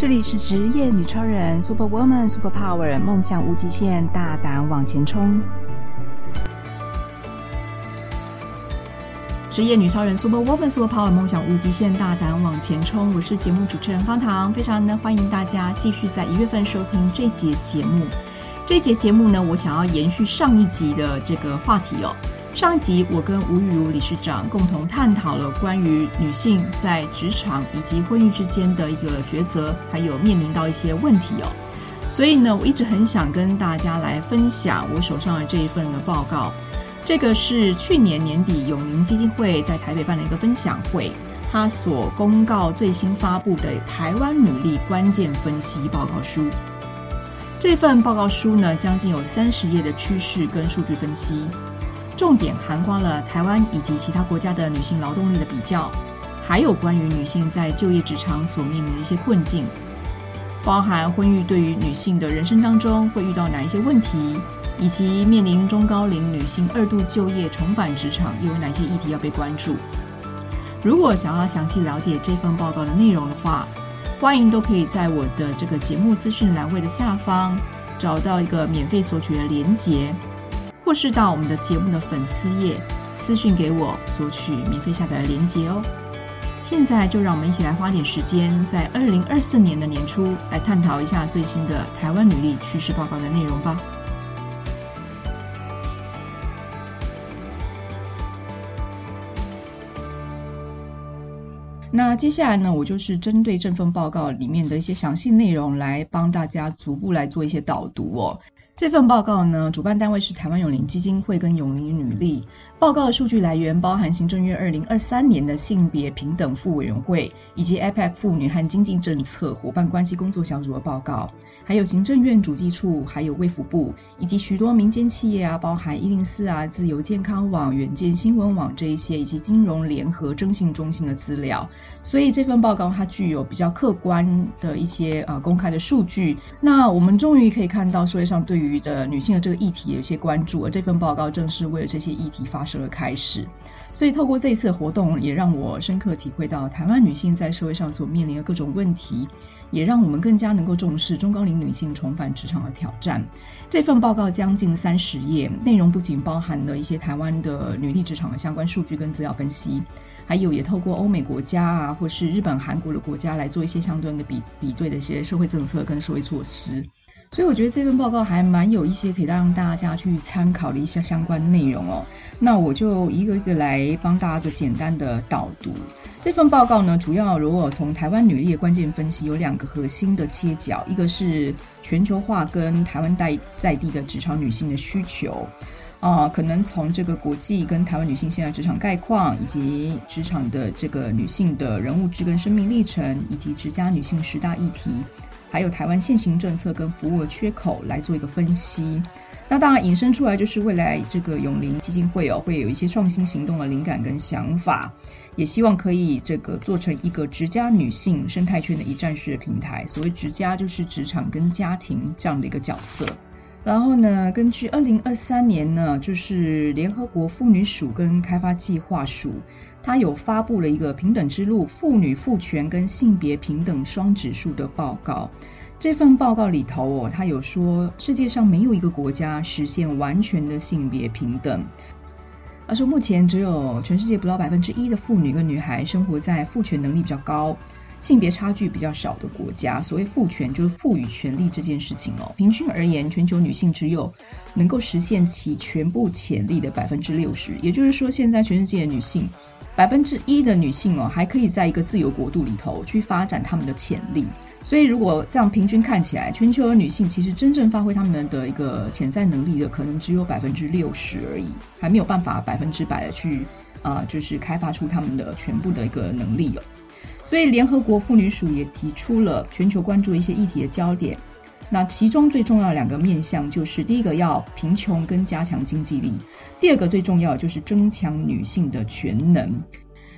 这里是职业女超人，Super Woman，Super Power，梦想无极限，大胆往前冲。职业女超人，Super Woman，Super Power，梦想无极限，大胆往前冲。我是节目主持人方糖，非常的欢迎大家继续在一月份收听这节节目。这节节目呢，我想要延续上一集的这个话题哦。上集，我跟吴玉如理事长共同探讨了关于女性在职场以及婚姻之间的一个抉择，还有面临到一些问题哦。所以呢，我一直很想跟大家来分享我手上的这一份的报告。这个是去年年底永龄基金会在台北办的一个分享会，他所公告最新发布的台湾女力关键分析报告书。这份报告书呢，将近有三十页的趋势跟数据分析。重点涵盖了台湾以及其他国家的女性劳动力的比较，还有关于女性在就业职场所面临的一些困境，包含婚育对于女性的人生当中会遇到哪一些问题，以及面临中高龄女性二度就业重返职场又有哪些议题要被关注。如果想要详细了解这份报告的内容的话，欢迎都可以在我的这个节目资讯栏位的下方找到一个免费索取的连结。或是到我们的节目的粉丝页私讯给我索取免费下载的链接哦。现在就让我们一起来花点时间，在二零二四年的年初来探讨一下最新的台湾履历趋势报告的内容吧。那接下来呢，我就是针对这份报告里面的一些详细内容来帮大家逐步来做一些导读哦。这份报告呢，主办单位是台湾永龄基金会跟永龄女力。报告的数据来源包含行政院二零二三年的性别平等副委员会，以及 APEC 妇女和经济政策伙伴关系工作小组的报告，还有行政院主计处，还有卫福部，以及许多民间企业啊，包含一零四啊、自由健康网、远见新闻网这一些，以及金融联合征信中心的资料。所以这份报告它具有比较客观的一些呃公开的数据。那我们终于可以看到社会上对于的女性的这个议题有些关注，而这份报告正是为了这些议题发生的开始。所以透过这一次的活动，也让我深刻体会到台湾女性在社会上所面临的各种问题，也让我们更加能够重视中高龄女性重返职场的挑战。这份报告将近三十页，内容不仅包含了一些台湾的女力职场的相关数据跟资料分析，还有也透过欧美国家啊，或是日本、韩国的国家来做一些相对的比比对的一些社会政策跟社会措施。所以我觉得这份报告还蛮有一些可以让大家去参考的一些相关内容哦。那我就一个一个来帮大家做简单的导读。这份报告呢，主要如果从台湾女力的关键分析，有两个核心的切角，一个是全球化跟台湾在在地的职场女性的需求啊、可能从这个国际跟台湾女性现在职场概况，以及职场的这个女性的人物志跟生命历程，以及职家女性十大议题。还有台湾现行政策跟服务的缺口来做一个分析，那当然引申出来就是未来这个永龄基金会哦，会有一些创新行动的灵感跟想法，也希望可以这个做成一个职家女性生态圈的一站式的平台。所谓职家就是职场跟家庭这样的一个角色。然后呢，根据二零二三年呢，就是联合国妇女署跟开发计划署。他有发布了一个平等之路妇女赋权跟性别平等双指数的报告。这份报告里头哦，他有说世界上没有一个国家实现完全的性别平等。他说目前只有全世界不到百分之一的妇女跟女孩生活在赋权能力比较高、性别差距比较少的国家。所谓赋权就是赋予权利这件事情哦。平均而言，全球女性只有能够实现其全部潜力的百分之六十。也就是说，现在全世界的女性。百分之一的女性哦，还可以在一个自由国度里头去发展她们的潜力。所以，如果这样平均看起来，全球的女性其实真正发挥她们的一个潜在能力的，可能只有百分之六十而已，还没有办法百分之百的去啊、就是开发出她们的全部的一个能力哦。所以，联合国妇女署也提出了全球关注一些议题的焦点。那其中最重要的两个面向就是：第一个要贫穷跟加强经济力；第二个最重要就是增强女性的全能。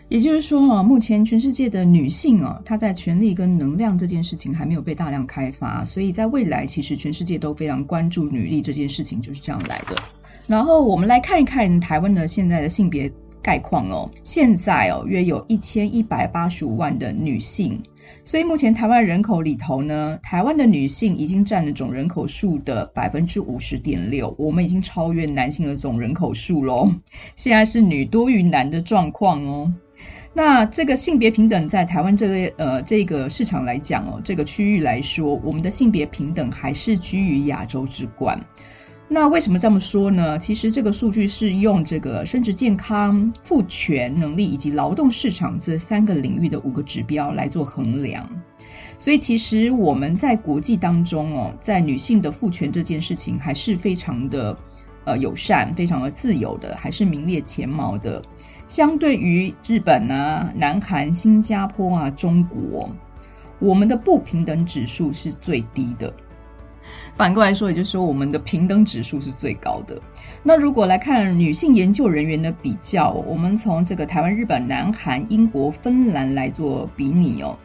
也就是说啊，目前全世界的女性啊，她在权力跟能量这件事情还没有被大量开发，所以在未来其实全世界都非常关注女力这件事情，就是这样来的。然后我们来看一看台湾的现在的性别概况哦，现在哦约有一千一百八十五万的女性。所以目前台湾人口里头呢，台湾的女性已经占了总人口数的百分之五十点六，我们已经超越男性的总人口数喽。现在是女多于男的状况哦。那这个性别平等在台湾这个呃这个市场来讲哦，这个区域来说，我们的性别平等还是居于亚洲之冠。那为什么这么说呢？其实这个数据是用这个生殖健康、父权能力以及劳动市场这三个领域的五个指标来做衡量。所以其实我们在国际当中哦，在女性的父权这件事情还是非常的呃友善、非常的自由的，还是名列前茅的。相对于日本啊、南韩、新加坡啊、中国，我们的不平等指数是最低的。反过来说，也就是说，我们的平等指数是最高的。那如果来看女性研究人员的比较，我们从这个台湾、日本、南韩、英国、芬兰来做比拟哦，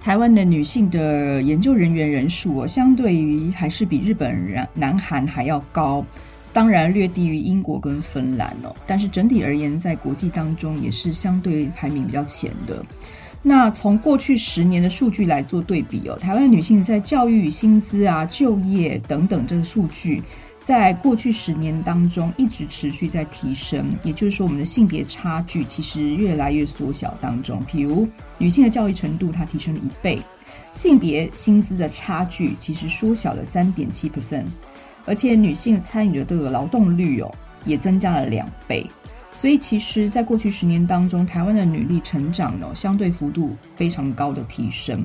台湾的女性的研究人员人数哦，相对于还是比日本、南韩还要高。当然略低于英国跟芬兰哦，但是整体而言，在国际当中也是相对排名比较前的。那从过去十年的数据来做对比哦，台湾女性在教育、薪资啊、就业等等这个数据，在过去十年当中一直持续在提升。也就是说，我们的性别差距其实越来越缩小当中。比如女性的教育程度，它提升了一倍；性别薪资的差距其实缩小了三点七 percent。而且女性参与的这个劳动率哦，也增加了两倍，所以其实，在过去十年当中，台湾的女力成长呢，相对幅度非常高的提升。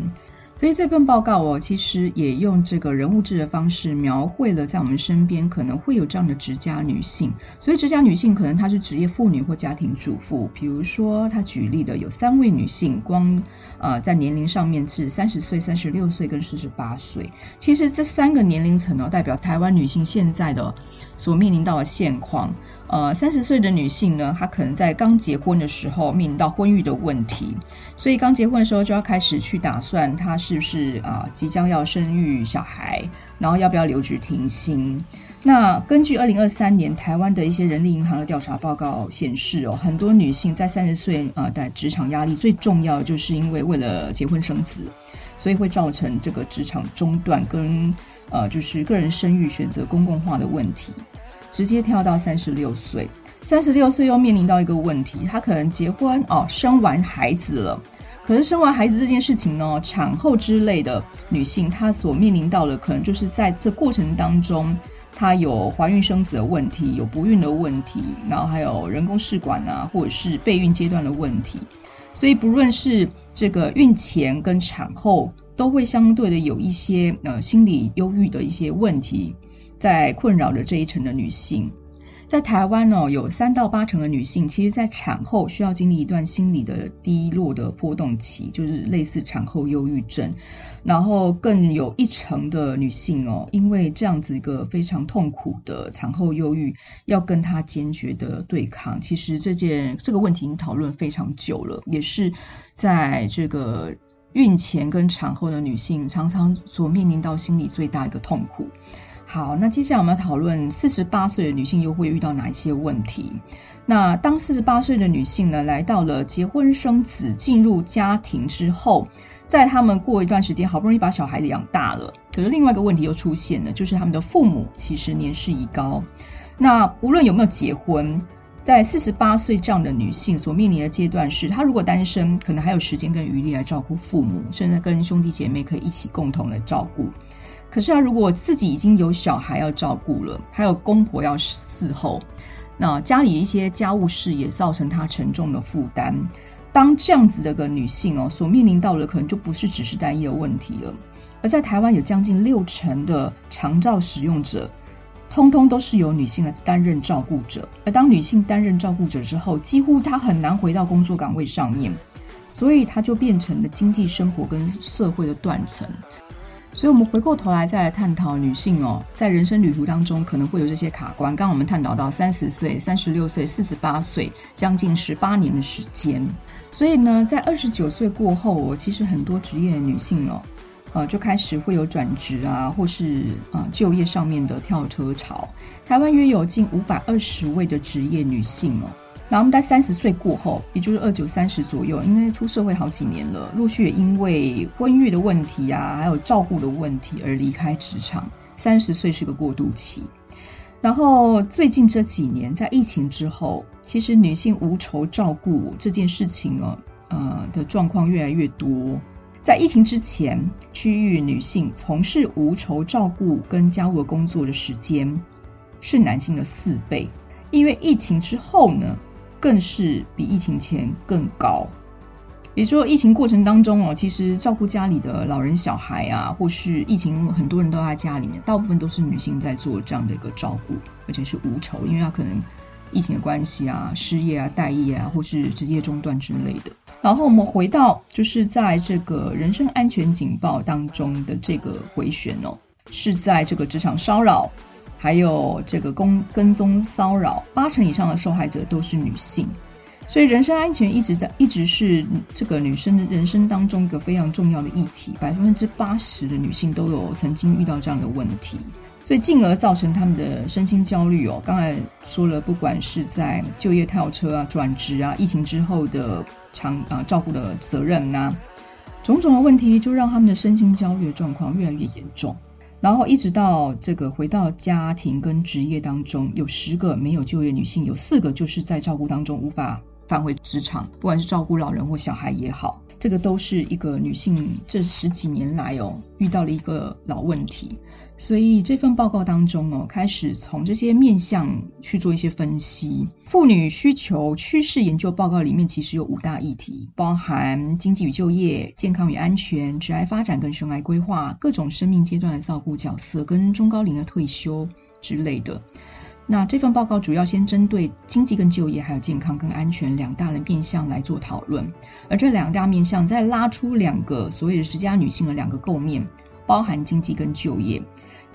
所以这份报告哦，其实也用这个人物志的方式描绘了在我们身边可能会有这样的职家女性。所以职家女性可能她是职业妇女或家庭主妇。比如说，她举例的有三位女性，光呃在年龄上面是三十岁、三十六岁跟四十八岁。其实这三个年龄层呢，代表台湾女性现在的所面临到的现况。呃，三十岁的女性呢，她可能在刚结婚的时候面临到婚育的问题，所以刚结婚的时候就要开始去打算，她是不是啊、即将要生育小孩，然后要不要留职停薪。那根据二零二三年台湾的一些人力银行的调查报告显示哦，很多女性在三十岁啊的职场压力最重要就是因为为了结婚生子，所以会造成这个职场中断跟呃就是个人生育选择公共化的问题。直接跳到三十六岁，三十六岁又面临到一个问题，她可能结婚哦，生完孩子了，可是生完孩子这件事情呢，产后之类的女性，她所面临到的可能就是在这过程当中，她有怀孕生子的问题，有不孕的问题，然后还有人工试管啊，或者是备孕阶段的问题，所以不论是这个孕前跟产后，都会相对的有一些呃心理忧郁的一些问题。在困扰着这一层的女性，在台湾呢，有三到八成的女性，其实在产后需要经历一段心理的低落的波动期，就是类似产后忧郁症。然后更有一成的女性哦，因为这样子一个非常痛苦的产后忧郁，要跟她坚决的对抗。其实这件这个问题已经讨论非常久了，也是在这个孕前跟产后的女性常常所面临到心理最大一个痛苦。好，那接下来我们要讨论四十八岁的女性又会遇到哪一些问题？那当四十八岁的女性呢，来到了结婚生子、进入家庭之后，在他们过一段时间，好不容易把小孩子养大了，可是另外一个问题又出现了，就是他们的父母其实年事已高。那无论有没有结婚，在四十八岁这样的女性所面临的阶段是，她如果单身，可能还有时间跟余力来照顾父母，甚至跟兄弟姐妹可以一起共同的照顾。可是啊，如果自己已经有小孩要照顾了，还有公婆要伺候，那家里一些家务事也造成她沉重的负担。当这样子的个女性哦，所面临到的可能就不是只是单一的问题了。而在台湾有将近六成的长照使用者，通通都是由女性来担任照顾者。而当女性担任照顾者之后，几乎她很难回到工作岗位上面，所以她就变成了经济生活跟社会的断层。所以，我们回过头来再来探讨女性哦，在人生旅途当中可能会有这些卡关。刚刚我们探讨到三十岁、三十六岁、四十八岁，将近十八年的时间。所以呢，在二十九岁过后，我其实很多职业的女性哦，呃，就开始会有转职啊，或是呃就业上面的跳车潮。台湾约有近五百二十位的职业女性哦，然后我们在三十岁过后，也就是二九三十左右，应该出社会好几年了，陆续也因为婚育的问题啊，还有照顾的问题而离开职场。三十岁是个过渡期。然后最近这几年，在疫情之后，其实女性无酬照顾这件事情呢，呃的状况越来越多。在疫情之前，区域女性从事无酬照顾跟家务工作的时间是男性的四倍，因为疫情之后呢，更是比疫情前更高。也就是说，疫情过程当中哦，其实照顾家里的老人、小孩啊，或是疫情很多人都在家里面，大部分都是女性在做这样的一个照顾，而且是无酬，因为她可能疫情的关系啊，失业啊、待业啊，或是职业中断之类的。然后我们回到就是在这个人身安全警报当中的这个回旋哦，是在这个职场骚扰，还有这个跟跟踪骚扰，八成以上的受害者都是女性。所以，人身安全一直在一直是这个女生的人生当中一个非常重要的议题。百分之八十的女性都有曾经遇到这样的问题，所以进而造成他们的身心焦虑哦。刚才说了，不管是在就业跳车啊、转职啊、疫情之后的长啊照顾的责任呐、种种的问题，就让他们的身心焦虑的状况越来越严重。然后一直到这个回到家庭跟职业当中，有十个没有就业女性，有四个就是在照顾当中无法。返回职场，不管是照顾老人或小孩也好，这个都是一个女性这十几年来哦遇到了一个老问题。所以这份报告当中哦，开始从这些面向去做一些分析。妇女需求趋势研究报告里面其实有五大议题，包含经济与就业、健康与安全、职涯发展跟生涯规划、各种生命阶段的照顾角色跟中高龄的退休之类的。那这份报告主要先针对经济跟就业，还有健康跟安全两大的面向来做讨论，而这两大面向再拉出两个所谓的职家女性的两个构面，包含经济跟就业、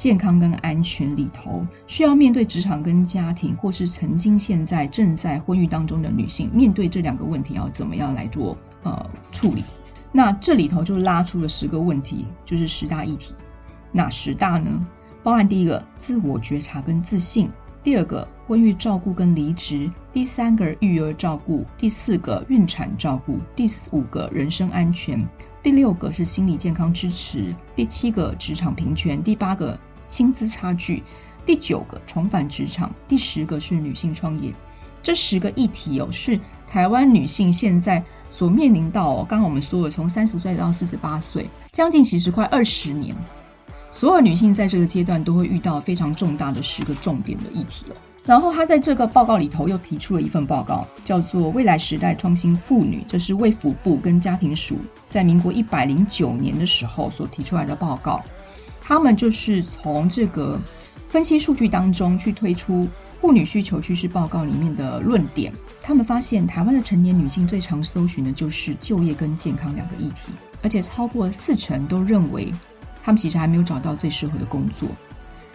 健康跟安全里头，需要面对职场跟家庭，或是曾经现在正在婚育当中的女性，面对这两个问题要怎么样来做呃处理？那这里头就拉出了十个问题，就是十大议题。哪十大呢？包含第一个自我觉察跟自信。第二个婚育照顾跟离职，第三个育儿照顾，第四个孕产照顾，第五个人身安全，第六个是心理健康支持，第七个职场平权，第八个薪资差距，第九个重返职场，第十个是女性创业。这十个议题哦，是台湾女性现在所面临到哦，刚刚我们说的从三十岁到四十八岁，将近其实快二十年。所有女性在这个阶段都会遇到非常重大的十个重点的议题哦。然后她在这个报告里头又提出了一份报告，叫做《未来时代创新妇女》，这是卫福部跟家庭署在民国一百零九年的时候所提出来的报告。他们就是从这个分析数据当中去推出妇女需求趋势报告里面的论点。他们发现，台湾的成年女性最常搜寻的就是就业跟健康两个议题，而且超过四成都认为。他们其实还没有找到最适合的工作，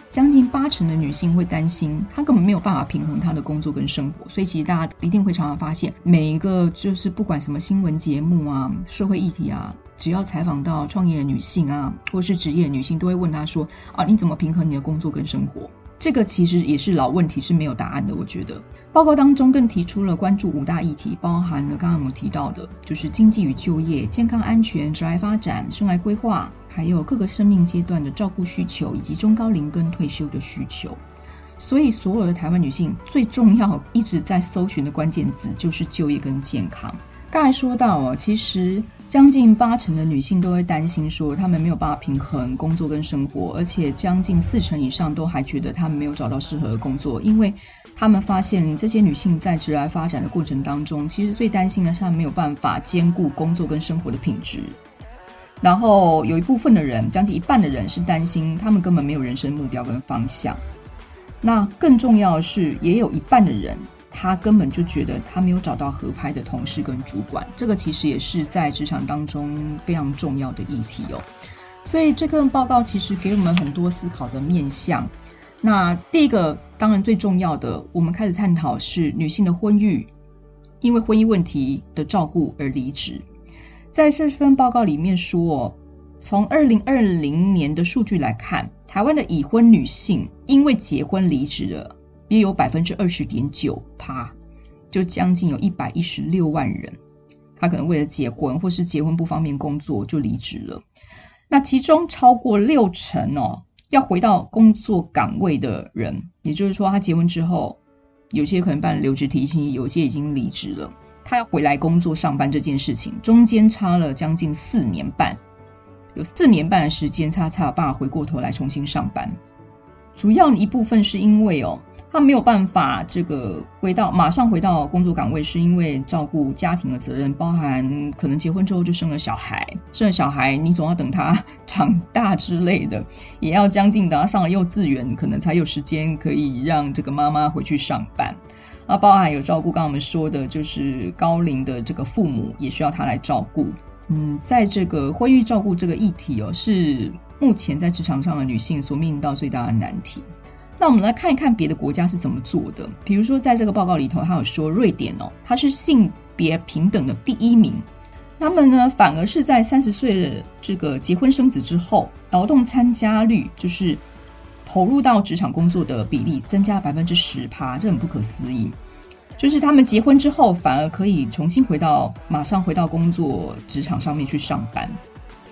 将近八成的女性会担心，她根本没有办法平衡她的工作跟生活。所以，其实大家一定会常常发现，每一个就是不管什么新闻节目啊、社会议题啊，只要采访到创业女性啊，或是职业女性，都会问她说：“啊，你怎么平衡你的工作跟生活？”这个其实也是老问题，是没有答案的。我觉得报告当中更提出了关注五大议题，包含了刚刚我们提到的，就是经济与就业、健康安全、职业发展、生涯规划。还有各个生命阶段的照顾需求，以及中高龄跟退休的需求。所以，所有的台湾女性最重要一直在搜寻的关键字就是就业跟健康。刚才说到哦，其实将近八成的女性都会担心说，她们没有办法平衡工作跟生活，而且将近四成以上都还觉得她们没有找到适合的工作，因为她们发现这些女性在职涯发展的过程当中，其实最担心的是她们没有办法兼顾工作跟生活的品质。然后有一部分的人，将近一半的人是担心他们根本没有人生目标跟方向。那更重要的是，也有一半的人，他根本就觉得他没有找到合拍的同事跟主管。这个其实也是在职场当中非常重要的议题哦。所以这份报告其实给我们很多思考的面向。那第一个，当然最重要的，我们开始探讨是女性的婚育，因为婚姻问题的照顾而离职。在这份报告里面说，从二零二零年的数据来看，台湾的已婚女性因为结婚离职了，约有百分之二十点九趴。就将近有一百一十六万人，他可能为了结婚或是结婚不方便工作就离职了。那其中超过六成哦，要回到工作岗位的人，也就是说，他结婚之后，有些可能办留职停薪，有些已经离职了。他要回来工作上班这件事情，中间差了将近四年半，有四年半的时间，他才有办法回过头来重新上班。主要一部分是因为哦，他没有办法这个回到马上回到工作岗位，是因为照顾家庭的责任，包含可能结婚之后就生了小孩，生了小孩你总要等他长大之类的，也要将近等他上了幼稚园，可能才有时间可以让这个妈妈回去上班。啊，包含有照顾，刚刚我们说的就是高龄的这个父母，也需要他来照顾。嗯，在这个婚育照顾这个议题哦，是。目前在职场上的女性所面临到最大的难题。那我们来看一看别的国家是怎么做的。比如说，在这个报告里头，他有说瑞典哦，它是性别平等的第一名。他们呢，反而是在三十岁的这个结婚生子之后，劳动参加率就是投入到职场工作的比例增加百分之十趴，这很不可思议。就是他们结婚之后，反而可以重新回到马上回到工作职场上面去上班。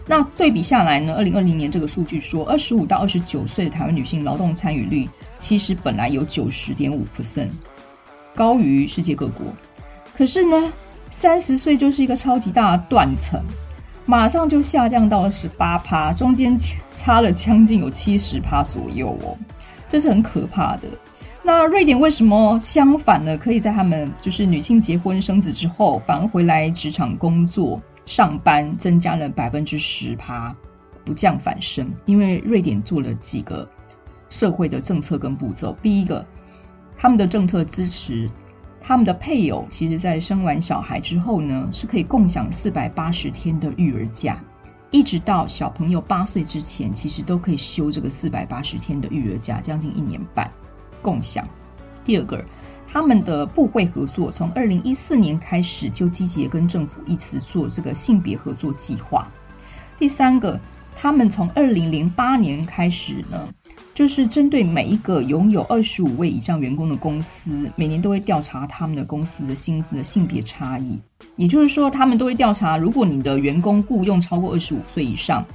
那对比下来呢？二零二零年这个数据说，二十五到二十九岁的台湾女性劳动参与率其实本来有九十点五 percent，高于世界各国。可是呢，三十岁就是一个超级大的断层，马上就下降到了十八趴，中间差了将近有七十趴左右哦，这是很可怕的。那瑞典为什么相反呢？可以在他们就是女性结婚生子之后，反而回来职场工作？上班增加了百分之十趴，不降反升。因为瑞典做了几个社会的政策跟步骤。第一个，他们的政策支持他们的配偶，其实在生完小孩之后呢，是可以共享四百八十天的育儿假，一直到小朋友八岁之前，其实都可以休这个四百八十天的育儿假，将近一年半共享。第二个。他们的部会合作从二零一四年开始就积极跟政府一起做这个性别合作计划。第三个，他们从二零零八年开始呢，就是针对每一个拥有二十五位以上员工的公司，每年都会调查他们的公司的薪资的性别差异。也就是说，他们都会调查，如果你的员工雇佣超过二十五岁以上，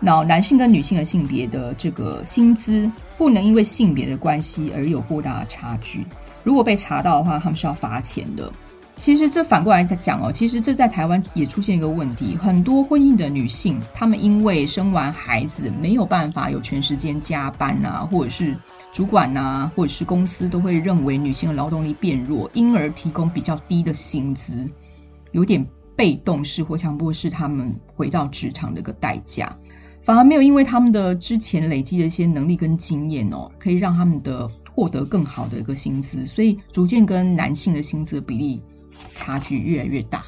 那男性跟女性的性别的这个薪资不能因为性别的关系而有过大的差距。如果被查到的话，他们是要罚钱的。其实这反过来在讲哦，其实这在台湾也出现一个问题，很多婚姻的女性，她们因为生完孩子没有办法有全时间加班啊，或者是主管啊，或者是公司都会认为女性的劳动力变弱，因而提供比较低的薪资，有点被动式或强迫式，他们回到职场的一个代价，反而没有因为他们的之前累积的一些能力跟经验哦，可以让他们的。获得更好的一个薪资，所以逐渐跟男性的薪资的比例差距越来越大。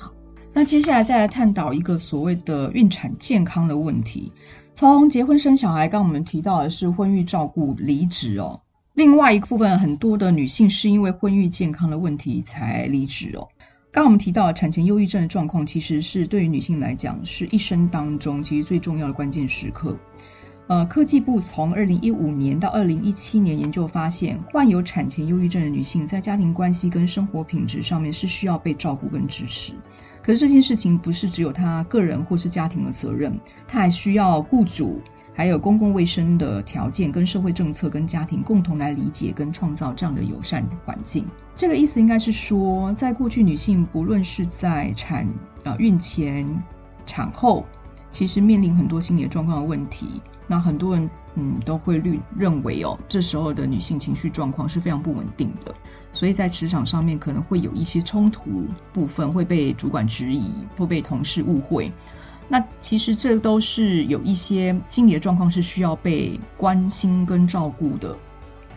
那接下来再来探讨一个所谓的孕产健康的问题。从结婚生小孩，刚我们提到的是婚育照顾离职哦，另外一部分很多的女性是因为婚育健康的问题才离职哦。刚我们提到产前忧郁症的状况，其实是对于女性来讲是一生当中其实最重要的关键时刻。呃，科技部从二零一五年到二零一七年研究发现，患有产前忧郁症的女性在家庭关系跟生活品质上面是需要被照顾跟支持。可是这件事情不是只有她个人或是家庭的责任，她还需要雇主、还有公共卫生的条件跟社会政策跟家庭共同来理解跟创造这样的友善环境。这个意思应该是说，在过去女性不论是在产呃孕前、产后，其实面临很多心理状况的问题。那很多人嗯都会认认为哦，这时候的女性情绪状况是非常不稳定的，所以在职场上面可能会有一些冲突部分会被主管质疑，会被同事误会。那其实这都是有一些心理的状况是需要被关心跟照顾的。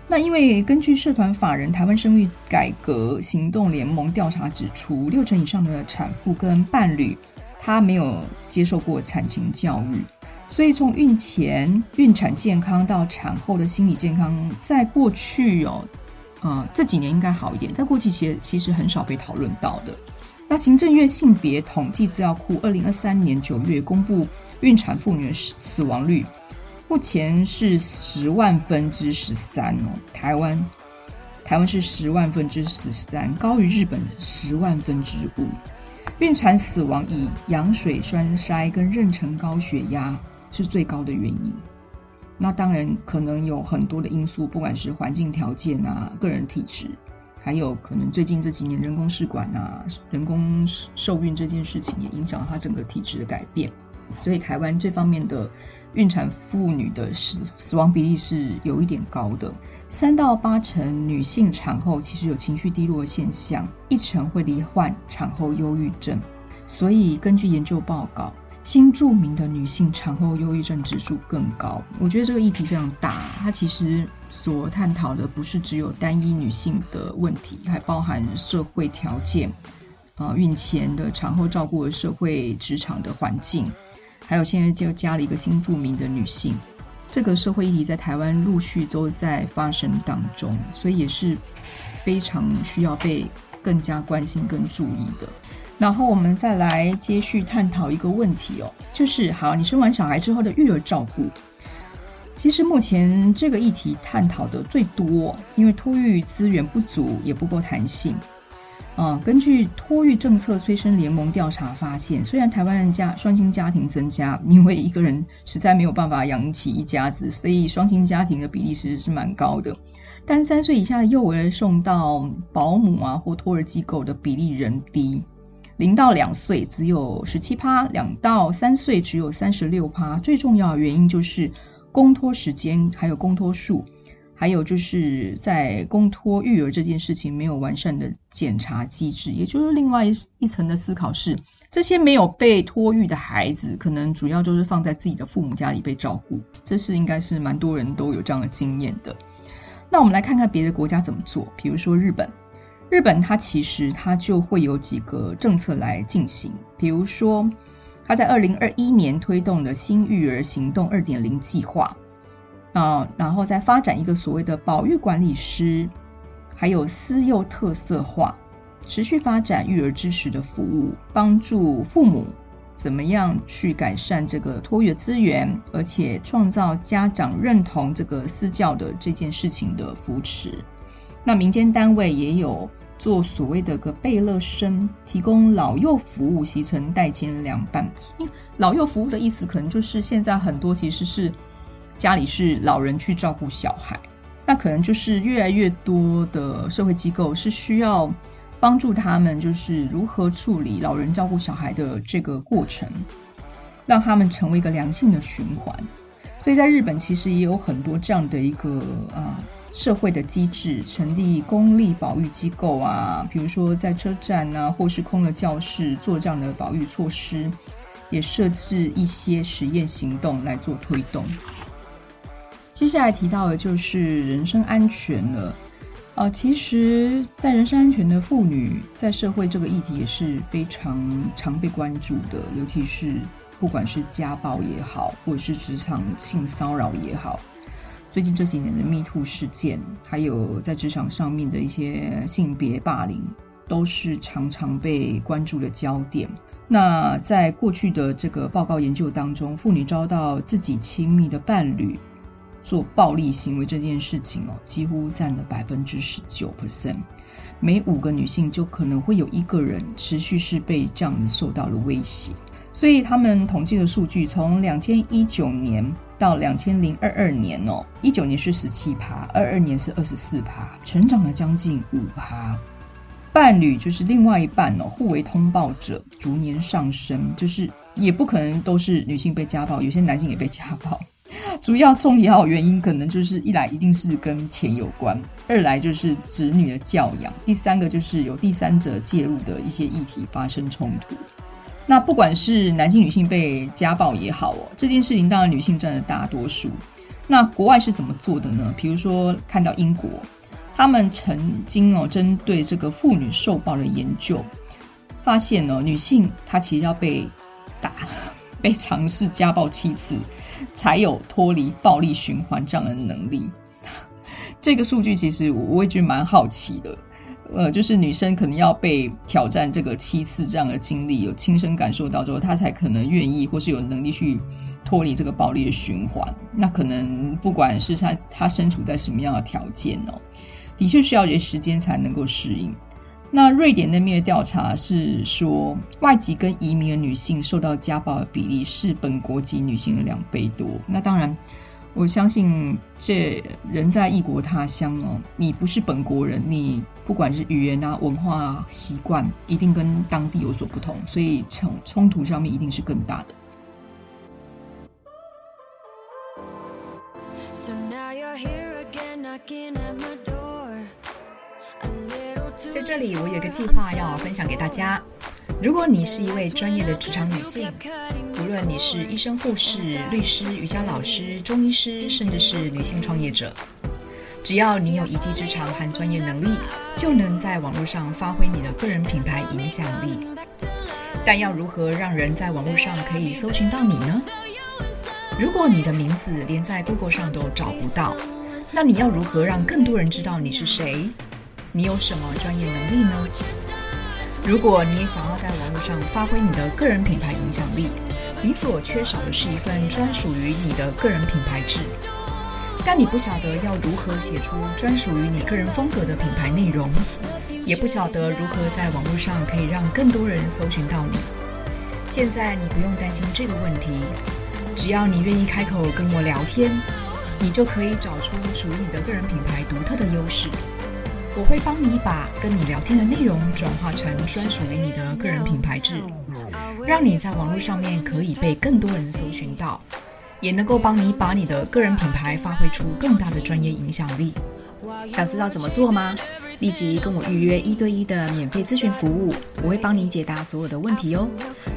那因为根据社团法人台湾生育改革行动联盟调查指出，六成以上的产妇跟伴侣他没有接受过产前教育。所以，从孕前、孕产健康到产后的心理健康，在过去哦，呃，这几年应该好一点。在过去，其实其实很少被讨论到的。那行政院性别统计资料库二零二三年九月公布，孕产妇女的死亡率目前是十万分之十三哦。台湾台湾是十万分之十三，高于日本十万分之五。孕产死亡以羊水栓塞跟妊娠高血压是最高的原因。那当然可能有很多的因素，不管是环境条件啊、个人体质，还有可能最近这几年人工试管啊、人工受孕这件事情也影响了她整个体质的改变。所以台湾这方面的孕产妇女的死死亡比例是有一点高的，三到八成女性产后其实有情绪低落的现象，一成会罹患产后忧郁症。所以根据研究报告。新著名的女性产后忧郁症指数更高，我觉得这个议题非常大。它其实所探讨的不是只有单一女性的问题，还包含社会条件，啊，孕前的产后照顾的社会职场的环境，还有现在就加了一个新著名的女性。这个社会议题在台湾陆续都在发生当中，所以也是非常需要被更加关心跟注意的。然后我们再来接续探讨一个问题哦，就是好，你生完小孩之后的育儿照顾，其实目前这个议题探讨的最多，因为托育资源不足也不够弹性。啊，根据托育政策催生联盟调查发现，虽然台湾的家双亲家庭增加，因为一个人实在没有办法养起一家子，所以双亲家庭的比例其实是蛮高的，但三岁以下的幼儿送到保姆啊或托儿机构的比例仍低。零到两岁只有十七趴，两到三岁只有三十六趴。最重要的原因就是公托时间，还有公托数，还有就是在公托育儿这件事情没有完善的检查机制。也就是另外一一层的思考是，这些没有被托育的孩子，可能主要就是放在自己的父母家里被照顾。这是应该是蛮多人都有这样的经验的。那我们来看看别的国家怎么做，比如说日本。日本它其实它就会有几个政策来进行，比如说，它在二零二一年推动的新育儿行动二点零计划啊，然后再发展一个所谓的保育管理师，还有私幼特色化，持续发展育儿支持的服务，帮助父母怎么样去改善这个托育资源，而且创造家长认同这个私教的这件事情的扶持。那民间单位也有做所谓的个贝乐生，提供老幼服务，形成代兼凉拌。因为老幼服务的意思，可能就是现在很多其实是家里是老人去照顾小孩，那可能就是越来越多的社会机构是需要帮助他们，就是如何处理老人照顾小孩的这个过程，让他们成为一个良性的循环。所以在日本，其实也有很多这样的一个啊。社会的机制，成立公立保育机构啊，比如说在车站啊，或是空的教室做这样的保育措施，也设置一些实验行动来做推动。接下来提到的就是人身安全了。呃，其实，在人身安全的妇女，在社会这个议题也是非常常被关注的，尤其是不管是家暴也好，或者是职场性骚扰也好。最近这几年的 MeToo 事件，还有在职场上面的一些性别霸凌，都是常常被关注的焦点。那在过去的这个报告研究当中，妇女遭到自己亲密的伴侣做暴力行为这件事情哦，几乎占了百分之十九 percent。每五个女性就可能会有一个人持续是被这样子受到了威胁。所以他们统计的数据，从两千一九年。到两千零二二年哦，一九年是十七趴，二二年是二十四趴，成长了将近五趴。伴侣就是另外一半哦，互为通报者逐年上升，就是也不可能都是女性被家暴，有些男性也被家暴。主要重要原因可能就是一来一定是跟钱有关，二来就是子女的教养，第三个就是有第三者介入的一些议题发生冲突。那不管是男性、女性被家暴也好哦，这件事情当然女性占了大多数。那国外是怎么做的呢？比如说看到英国，他们曾经哦针对这个妇女受暴的研究，发现哦女性她其实要被打、被尝试家暴七次，才有脱离暴力循环这样的能力。这个数据其实我也觉得蛮好奇的。呃，就是女生可能要被挑战这个七次这样的经历，有亲身感受到之后，她才可能愿意或是有能力去脱离这个暴力的循环。那可能不管是她她身处在什么样的条件哦，的确需要一些时间才能够适应。那瑞典那边的调查是说，外籍跟移民的女性受到家暴的比例是本国籍女性的两倍多。那当然，我相信这人在异国他乡哦，你不是本国人，你不管是语言啊、文化啊、习惯，一定跟当地有所不同，所以冲冲突上面一定是更大的。在这里，我有一个计划要分享给大家。如果你是一位专业的职场女性，无论你是医生、护士、律师、瑜伽老师、中医师，甚至是女性创业者，只要你有一技之长和专业能力，就能在网络上发挥你的个人品牌影响力。但要如何让人在网络上可以搜寻到你呢？如果你的名字连在 Google 上都找不到，那你要如何让更多人知道你是谁？你有什么专业能力呢？如果你也想要在网络上发挥你的个人品牌影响力，你所缺少的是一份专属于你的个人品牌志。但你不晓得要如何写出专属于你个人风格的品牌内容，也不晓得如何在网络上可以让更多人搜寻到你。现在你不用担心这个问题，只要你愿意开口跟我聊天，你就可以找出属于你的个人品牌独特的优势。我会帮你把跟你聊天的内容转化成专属于你的个人品牌志，让你在网络上面可以被更多人搜寻到，也能够帮你把你的个人品牌发挥出更大的专业影响力。想知道怎么做吗？立即跟我预约一对一的免费咨询服务，我会帮你解答所有的问题哦。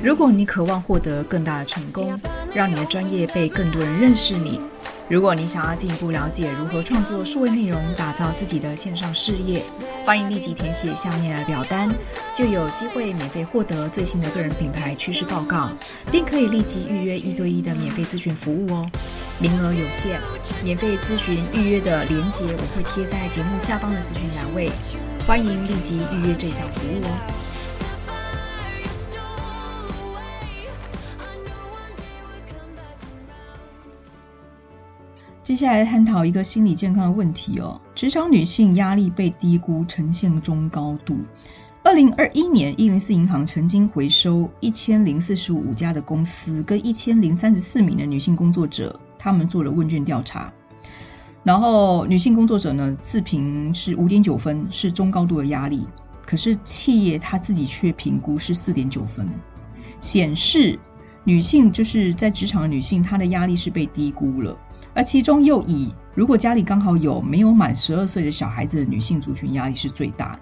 如果你渴望获得更大的成功，让你的专业被更多人认识你。如果你想要进一步了解如何创作数位内容，打造自己的线上事业，欢迎立即填写下面的表单，就有机会免费获得最新的个人品牌趋势报告，并可以立即预约一对一的免费咨询服务哦。名额有限，免费咨询预约的链接我会贴在节目下方的咨询栏位，欢迎立即预约这项服务哦。接下来探讨一个心理健康的问题哦，职场女性压力被低估，呈现中高度。二零二一年，一零四银行曾经回收一千零四十五家的公司跟一千零三十四名的女性工作者，他们做了问卷调查，然后女性工作者呢自评是五点九分，是中高度的压力，可是企业她自己却评估是四点九分，显示女性就是在职场的女性，她的压力是被低估了。而其中又以如果家里刚好有没有满十二岁的小孩子的女性族群压力是最大的，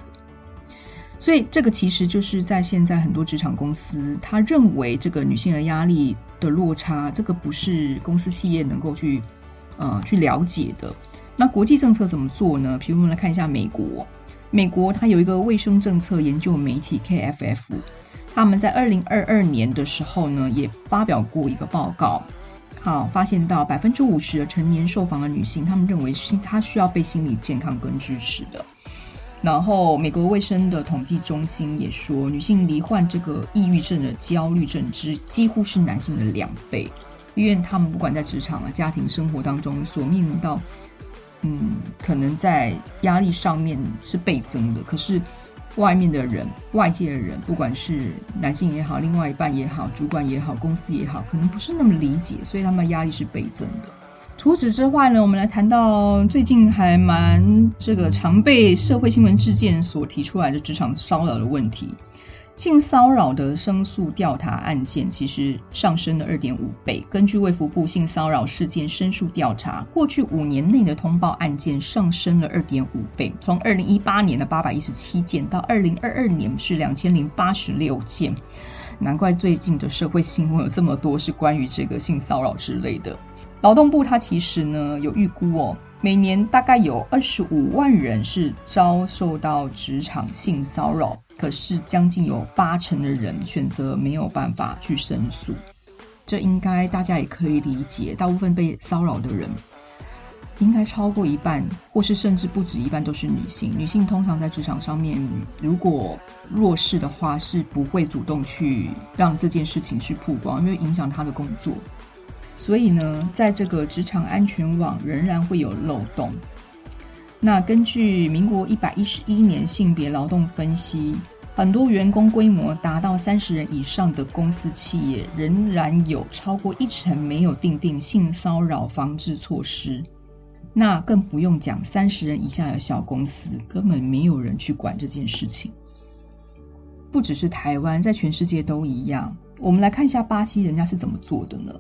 所以这个其实就是在现在很多职场公司，他认为这个女性的压力的落差，这个不是公司企业能够去呃去了解的。那国际政策怎么做呢？比如我们来看一下美国，美国它有一个卫生政策研究媒体 KFF，他们在二零二二年的时候呢，也发表过一个报告。好，发现到百分之五十的成年受访的女性，她们认为心她需要被心理健康跟支持的。然后，美国卫生的统计中心也说，女性罹患这个抑郁症的焦虑症之几乎是男性的两倍，因为他们不管在职场啊、家庭生活当中所面临到，嗯，可能在压力上面是倍增的，可是。外面的人，外界的人，不管是男性也好，另外一半也好，主管也好，公司也好，可能不是那么理解，所以他们的压力是倍增的。除此之外呢，我们来谈到最近还蛮这个常被社会新闻事件所提出来的职场骚扰的问题。性骚扰的申诉调查案件其实上升了二点五倍。根据卫福部性骚扰事件申诉调查，过去五年内的通报案件上升了二点五倍，从二零一八年的八百一十七件到二零二二年是两千零八十六件。难怪最近的社会新闻有这么多是关于这个性骚扰之类的。劳动部它其实呢有预估哦。每年大概有二十五万人是遭受到职场性骚扰，可是将近有八成的人选择没有办法去申诉。这应该大家也可以理解，大部分被骚扰的人应该超过一半，或是甚至不止一半都是女性。女性通常在职场上面，如果弱势的话，是不会主动去让这件事情去曝光，因为影响她的工作。所以呢，在这个职场安全网仍然会有漏洞。那根据民国一百一十一年性别劳动分析，很多员工规模达到三十人以上的公司企业，仍然有超过一成没有订定性骚扰防治措施。那更不用讲三十人以下的小公司，根本没有人去管这件事情。不只是台湾，在全世界都一样。我们来看一下巴西，人家是怎么做的呢？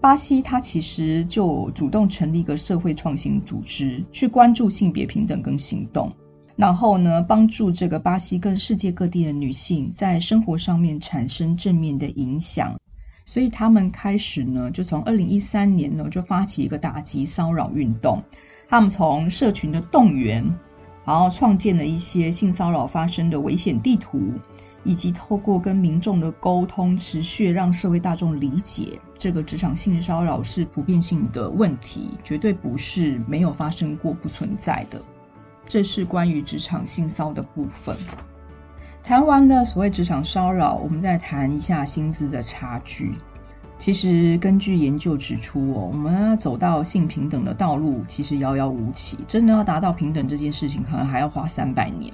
巴西它其实就主动成立一个社会创新组织，去关注性别平等跟行动，然后呢，帮助这个巴西跟世界各地的女性在生活上面产生正面的影响。所以他们开始呢，就从二零一三年呢，就发起一个打击骚扰运动。他们从社群的动员，然后创建了一些性骚扰发生的危险地图。以及透过跟民众的沟通，持续让社会大众理解这个职场性骚扰是普遍性的问题，绝对不是没有发生过、不存在的。这是关于职场性骚的部分。谈完了所谓职场骚扰，我们再谈一下薪资的差距。其实根据研究指出哦，我们要走到性平等的道路，其实遥遥无期。真的要达到平等这件事情，可能还要花三百年。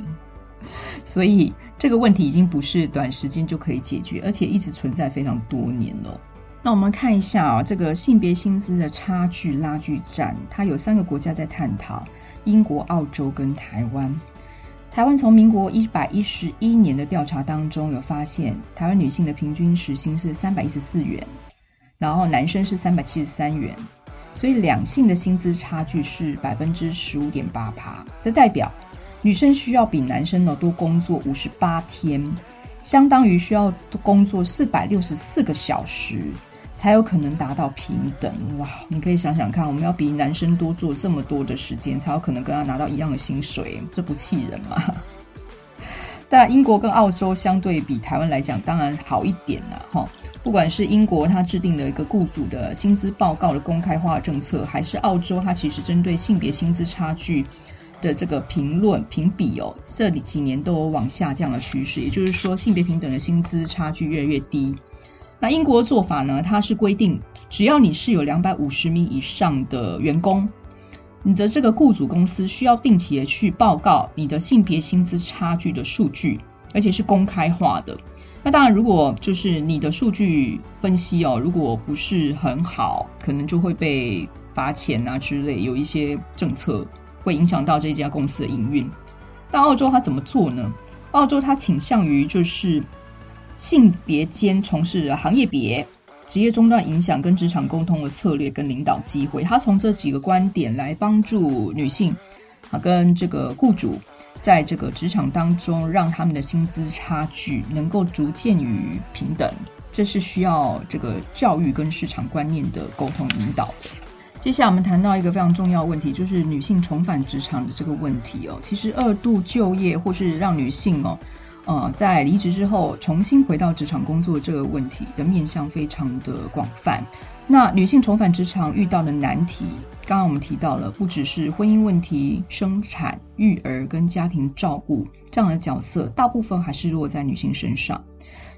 所以这个问题已经不是短时间就可以解决，而且一直存在非常多年了。那我们看一下啊，这个性别薪资的差距拉锯战，它有三个国家在探讨：英国、澳洲跟台湾。台湾从民国一百一十一年的调查当中有发现，台湾女性的平均时薪是三百一十四元，然后男生是三百七十三元，所以两性的薪资差距是百分之十五点八趴，这代表。女生需要比男生呢多工作五十八天，相当于需要工作四百六十四个小时，才有可能达到平等。哇，你可以想想看，我们要比男生多做这么多的时间，才有可能跟他拿到一样的薪水，这不气人吗？但英国跟澳洲相对比台湾来讲，当然好一点啦。哈。不管是英国它制定的一个雇主的薪资报告的公开化政策，还是澳洲它其实针对性别薪资差距。的这个评论评比哦，这里几年都有往下降的趋势，也就是说性别平等的薪资差距越来越低。那英国做法呢？它是规定，只要你是有两百五十名以上的员工，你的这个雇主公司需要定期的去报告你的性别薪资差距的数据，而且是公开化的。那当然，如果就是你的数据分析哦，如果不是很好，可能就会被罚钱啊之类，有一些政策。会影响到这家公司的营运。那澳洲它怎么做呢？澳洲它倾向于就是性别间从事行业别、职业中断影响跟职场沟通的策略跟领导机会。它从这几个观点来帮助女性啊跟这个雇主在这个职场当中，让他们的薪资差距能够逐渐与平等。这是需要这个教育跟市场观念的沟通引导的。接下来我们谈到一个非常重要问题，就是女性重返职场的这个问题哦。其实二度就业或是让女性哦，呃，在离职之后重新回到职场工作这个问题的面向非常的广泛。那女性重返职场遇到的难题，刚刚我们提到了，不只是婚姻问题、生产、育儿跟家庭照顾这样的角色，大部分还是落在女性身上。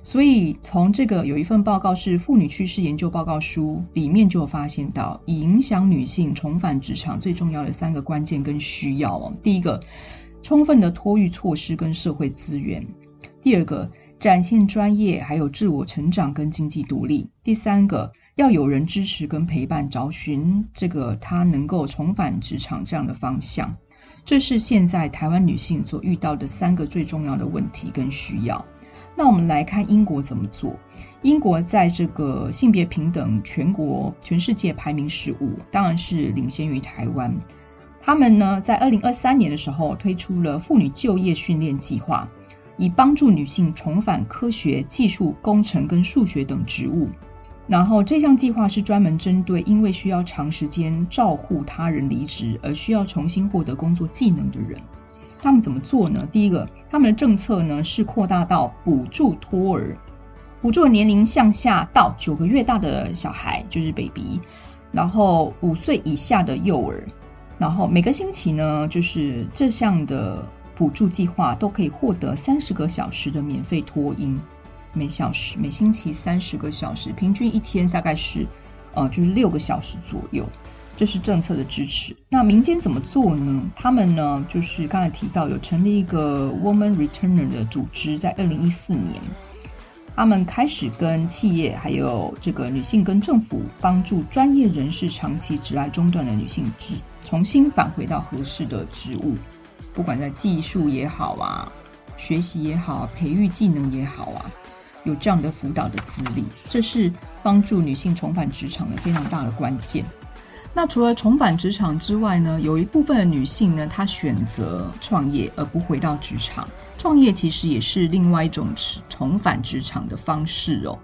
所以，从这个有一份报告是《妇女趋势研究报告书》里面就发现到，影响女性重返职场最重要的三个关键跟需要哦。第一个，充分的托育措施跟社会资源；第二个，展现专业还有自我成长跟经济独立；第三个，要有人支持跟陪伴，找寻这个她能够重返职场这样的方向。这是现在台湾女性所遇到的三个最重要的问题跟需要。那我们来看英国怎么做。英国在这个性别平等全国全世界排名十五，当然是领先于台湾。他们呢，在二零二三年的时候推出了妇女就业训练计划，以帮助女性重返科学、技术、工程跟数学等职务。然后这项计划是专门针对因为需要长时间照护他人离职而需要重新获得工作技能的人。他们怎么做呢？第一个，他们的政策呢是扩大到补助托儿，补助年龄向下到九个月大的小孩，就是 baby，然后五岁以下的幼儿，然后每个星期呢，就是这项的补助计划都可以获得三十个小时的免费托婴，每小时每星期三十个小时，平均一天大概是呃就是六个小时左右。这是政策的支持。那民间怎么做呢？他们呢，就是刚才提到有成立一个 Woman Returner 的组织，在二零一四年，他们开始跟企业还有这个女性跟政府帮助专业人士长期职涯中断的女性职重新返回到合适的职务，不管在技术也好啊，学习也好，培育技能也好啊，有这样的辅导的资历，这是帮助女性重返职场的非常大的关键。那除了重返职场之外呢，有一部分的女性呢，她选择创业而不回到职场。创业其实也是另外一种重返职场的方式哦。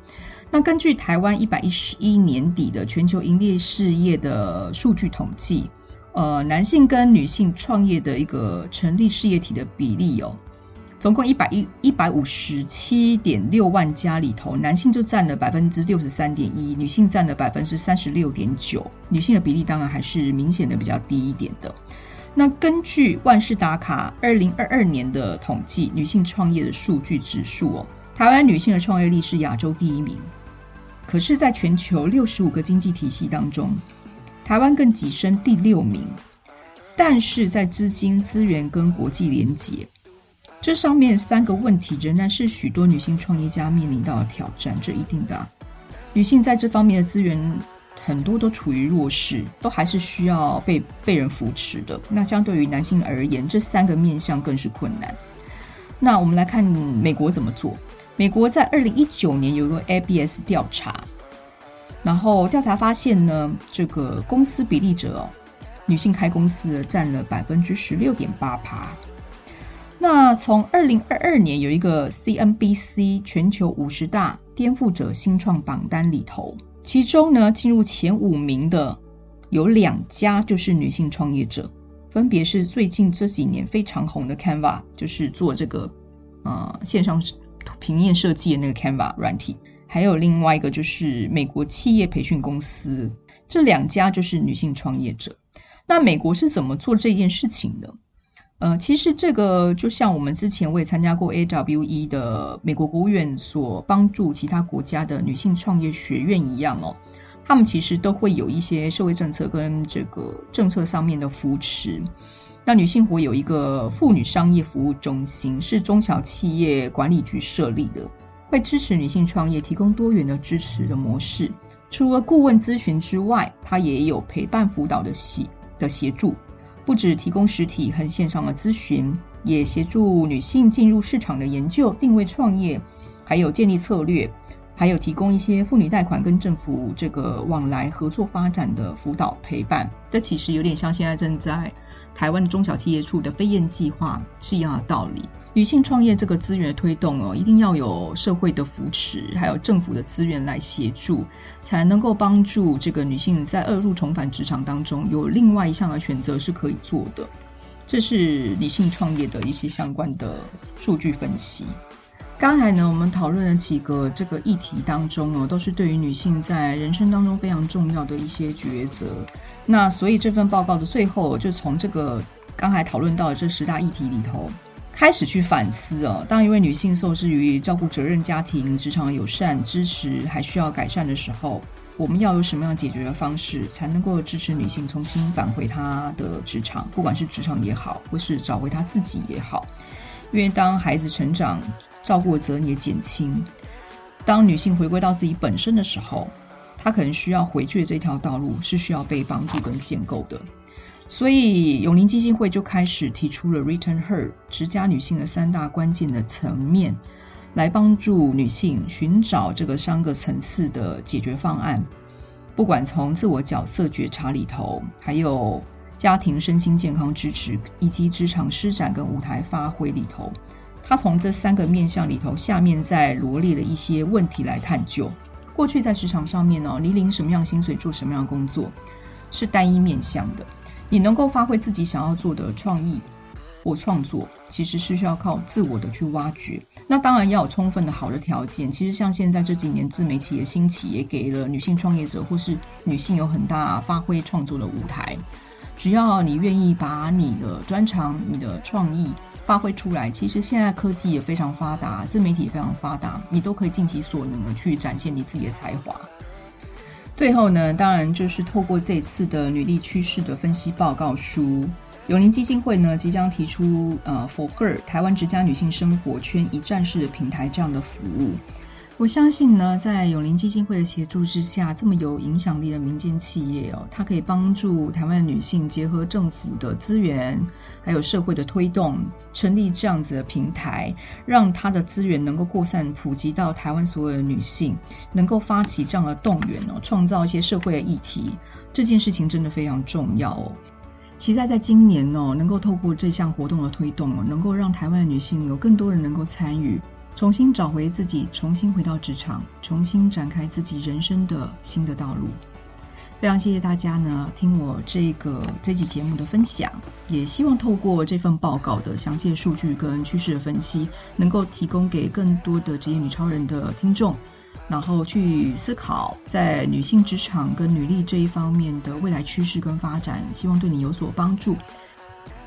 那根据台湾一百一十一年底的全球营业事业的数据统计，呃，男性跟女性创业的一个成立事业体的比例哦。总共一百一一百五十七点六万家里头，男性就占了百分之六十三点一，女性占了百分之三十六点九。女性的比例当然还是明显的比较低一点的。那根据万事达卡二零二二年的统计，女性创业的数据指数哦，台湾女性的创业力是亚洲第一名。可是，在全球六十五个经济体系当中，台湾更跻身第六名。但是在资金、资源跟国际连结。这上面三个问题仍然是许多女性创业家面临到的挑战，这一定的。女性在这方面的资源很多都处于弱势，都还是需要被被人扶持的。那相对于男性而言，这三个面向更是困难。那我们来看美国怎么做。美国在二零一九年有一个 ABS 调查，然后调查发现呢，这个公司比例者哦，女性开公司占了百分之十六点八趴。那从二零二二年有一个 CNBC 全球五十大颠覆者新创榜单里头，其中呢进入前五名的有两家就是女性创业者，分别是最近这几年非常红的 Canva，就是做这个呃线上平面设计的那个 Canva 软体，还有另外一个就是美国企业培训公司，这两家就是女性创业者。那美国是怎么做这件事情的？呃，其实这个就像我们之前我也参加过 AWE 的美国国务院所帮助其他国家的女性创业学院一样哦，他们其实都会有一些社会政策跟这个政策上面的扶持。那女性会有一个妇女商业服务中心，是中小企业管理局设立的，会支持女性创业，提供多元的支持的模式。除了顾问咨询之外，它也有陪伴辅导的协的协助。不只提供实体和线上的咨询，也协助女性进入市场的研究、定位创业，还有建立策略，还有提供一些妇女贷款跟政府这个往来合作发展的辅导陪伴。这其实有点像现在正在台湾中小企业处的飞燕计划是一样的道理。女性创业这个资源的推动哦，一定要有社会的扶持，还有政府的资源来协助，才能够帮助这个女性在二度重返职场当中有另外一项的选择是可以做的。这是女性创业的一些相关的数据分析。刚才呢，我们讨论了几个这个议题当中哦，都是对于女性在人生当中非常重要的一些抉择。那所以这份报告的最后，就从这个刚才讨论到的这十大议题里头。开始去反思哦，当一位女性受制于照顾责任、家庭、职场友善支持还需要改善的时候，我们要有什么样解决的方式，才能够支持女性重新返回她的职场，不管是职场也好，或是找回她自己也好。因为当孩子成长，照顾的责任也减轻，当女性回归到自己本身的时候，她可能需要回去的这条道路是需要被帮助跟建构的。所以，永龄基金会就开始提出了 Return Her 职家女性的三大关键的层面，来帮助女性寻找这个三个层次的解决方案。不管从自我角色觉察里头，还有家庭身心健康支持，以及职场施展跟舞台发挥里头，他从这三个面向里头，下面再罗列了一些问题来探究。过去在职场上面呢，你领什么样薪水，做什么样的工作，是单一面向的。你能够发挥自己想要做的创意或创作，其实是需要靠自我的去挖掘。那当然要有充分的好的条件。其实像现在这几年自媒体的兴起，也给了女性创业者或是女性有很大发挥创作的舞台。只要你愿意把你的专长、你的创意发挥出来，其实现在科技也非常发达，自媒体也非常发达，你都可以尽其所能的去展现你自己的才华。最后呢，当然就是透过这次的女力趋势的分析报告书，永龄基金会呢即将提出呃 For Her 台湾职家女性生活圈一站式的平台这样的服务。我相信呢，在永龄基金会的协助之下，这么有影响力的民间企业哦，它可以帮助台湾女性结合政府的资源，还有社会的推动，成立这样子的平台，让它的资源能够扩散普及到台湾所有的女性，能够发起这样的动员哦，创造一些社会的议题。这件事情真的非常重要哦。期待在今年哦，能够透过这项活动的推动哦，能够让台湾的女性有更多人能够参与。重新找回自己，重新回到职场，重新展开自己人生的新的道路。非常谢谢大家呢，听我这个这期节目的分享，也希望透过这份报告的详细数据跟趋势的分析，能够提供给更多的职业女超人的听众，然后去思考在女性职场跟女力这一方面的未来趋势跟发展，希望对你有所帮助。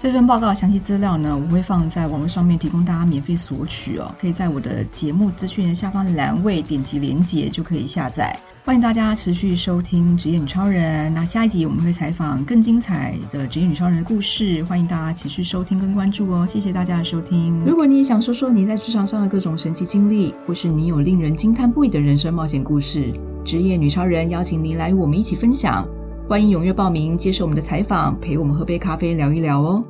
这份报告详细资料呢，我会放在网络上面提供大家免费索取哦。可以在我的节目资讯的下方栏位点击连结就可以下载。欢迎大家持续收听《职业女超人》，那下一集我们会采访更精彩的职业女超人的故事，欢迎大家持续收听跟关注哦。谢谢大家的收听。如果你也想说说你在职场上的各种神奇经历，或是你有令人惊叹不已的人生冒险故事，职业女超人邀请您来与我们一起分享。欢迎踊跃报名，接受我们的采访，陪我们喝杯咖啡聊一聊哦。